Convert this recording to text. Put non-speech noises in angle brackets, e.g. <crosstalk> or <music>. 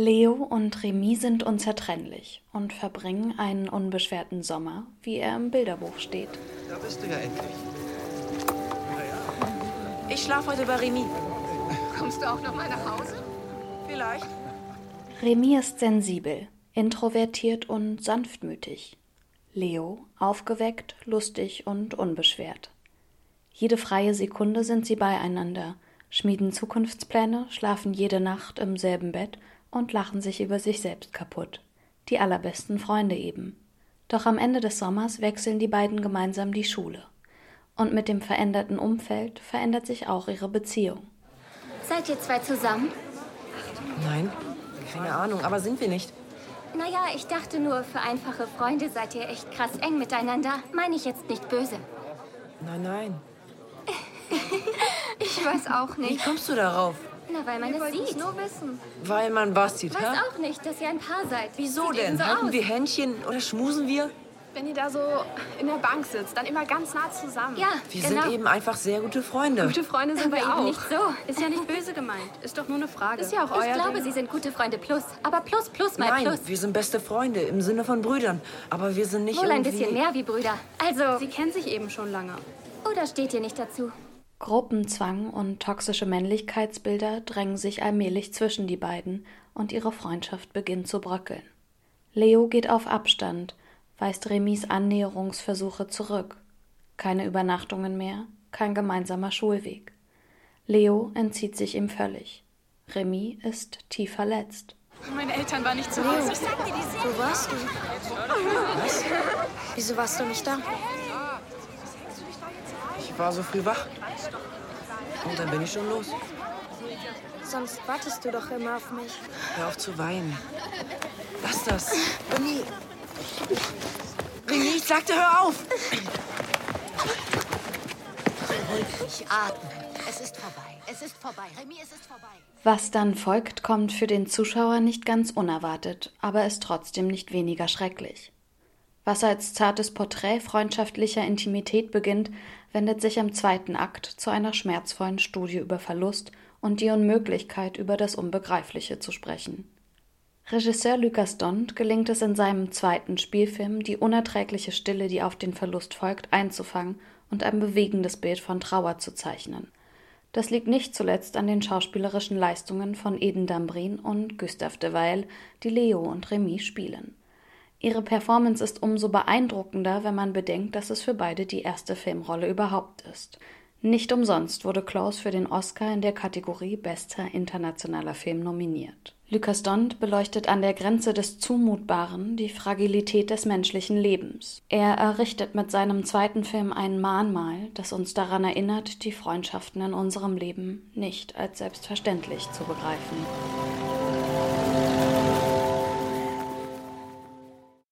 Leo und Remy sind unzertrennlich und verbringen einen unbeschwerten Sommer, wie er im Bilderbuch steht. Da bist du ja endlich. Ich schlafe heute bei Remy. Kommst du auch noch mal nach Hause? Vielleicht. Remy ist sensibel, introvertiert und sanftmütig. Leo aufgeweckt, lustig und unbeschwert. Jede freie Sekunde sind sie beieinander, schmieden Zukunftspläne, schlafen jede Nacht im selben Bett und lachen sich über sich selbst kaputt. Die allerbesten Freunde eben. Doch am Ende des Sommers wechseln die beiden gemeinsam die Schule. Und mit dem veränderten Umfeld verändert sich auch ihre Beziehung. Seid ihr zwei zusammen? Nein, keine Ahnung, aber sind wir nicht. Naja, ich dachte nur, für einfache Freunde seid ihr echt krass eng miteinander. Meine ich jetzt nicht böse. Nein, nein. <laughs> Ich weiß auch Wie nicht. kommst du darauf? Na, weil man Wir es sieht. nur wissen. Weil man was sieht, Weiß hä? auch nicht, dass ihr ein Paar seid. Wieso Sieht denn? so Halten aus. wir Händchen oder schmusen wir? Wenn ihr da so in der Bank sitzt, dann immer ganz nah zusammen. Ja, Wir genau. sind eben einfach sehr gute Freunde. Gute Freunde sind Aber wir eben auch. nicht so. Ist ja nicht böse gemeint. Ist doch nur eine Frage. Ist ja auch Ich euer glaube, Ding. sie sind gute Freunde plus. Aber plus, plus mal Nein, plus. wir sind beste Freunde im Sinne von Brüdern. Aber wir sind nicht Wohl ein irgendwie... bisschen mehr wie Brüder. Also, Sie kennen sich eben schon lange. oder steht ihr nicht dazu? Gruppenzwang und toxische Männlichkeitsbilder drängen sich allmählich zwischen die beiden und ihre Freundschaft beginnt zu bröckeln. Leo geht auf Abstand, weist Remis Annäherungsversuche zurück. Keine Übernachtungen mehr, kein gemeinsamer Schulweg. Leo entzieht sich ihm völlig. Remy ist tief verletzt. Meine Eltern waren nicht zu Hause. Wo warst du? Was? Wieso warst du nicht da? Ich war so früh wach. Und dann bin ich schon los. Sonst wartest du doch immer auf mich. Hör auf zu weinen. Lass das. Remy. Remy, ich sagte, hör auf. Ruhig atmen. Es ist vorbei. Es ist vorbei. Remy, es ist vorbei. Was dann folgt, kommt für den Zuschauer nicht ganz unerwartet, aber ist trotzdem nicht weniger schrecklich. Was als zartes Porträt freundschaftlicher Intimität beginnt, wendet sich im zweiten Akt zu einer schmerzvollen Studie über Verlust und die Unmöglichkeit, über das Unbegreifliche zu sprechen. Regisseur Lucas Dont gelingt es in seinem zweiten Spielfilm, die unerträgliche Stille, die auf den Verlust folgt, einzufangen und ein bewegendes Bild von Trauer zu zeichnen. Das liegt nicht zuletzt an den schauspielerischen Leistungen von Eden Dambrin und Gustave de Weil, die Leo und Remy spielen. Ihre Performance ist umso beeindruckender, wenn man bedenkt, dass es für beide die erste Filmrolle überhaupt ist. Nicht umsonst wurde Klaus für den Oscar in der Kategorie Bester internationaler Film nominiert. Lucas Dont beleuchtet an der Grenze des Zumutbaren die Fragilität des menschlichen Lebens. Er errichtet mit seinem zweiten Film ein Mahnmal, das uns daran erinnert, die Freundschaften in unserem Leben nicht als selbstverständlich zu begreifen.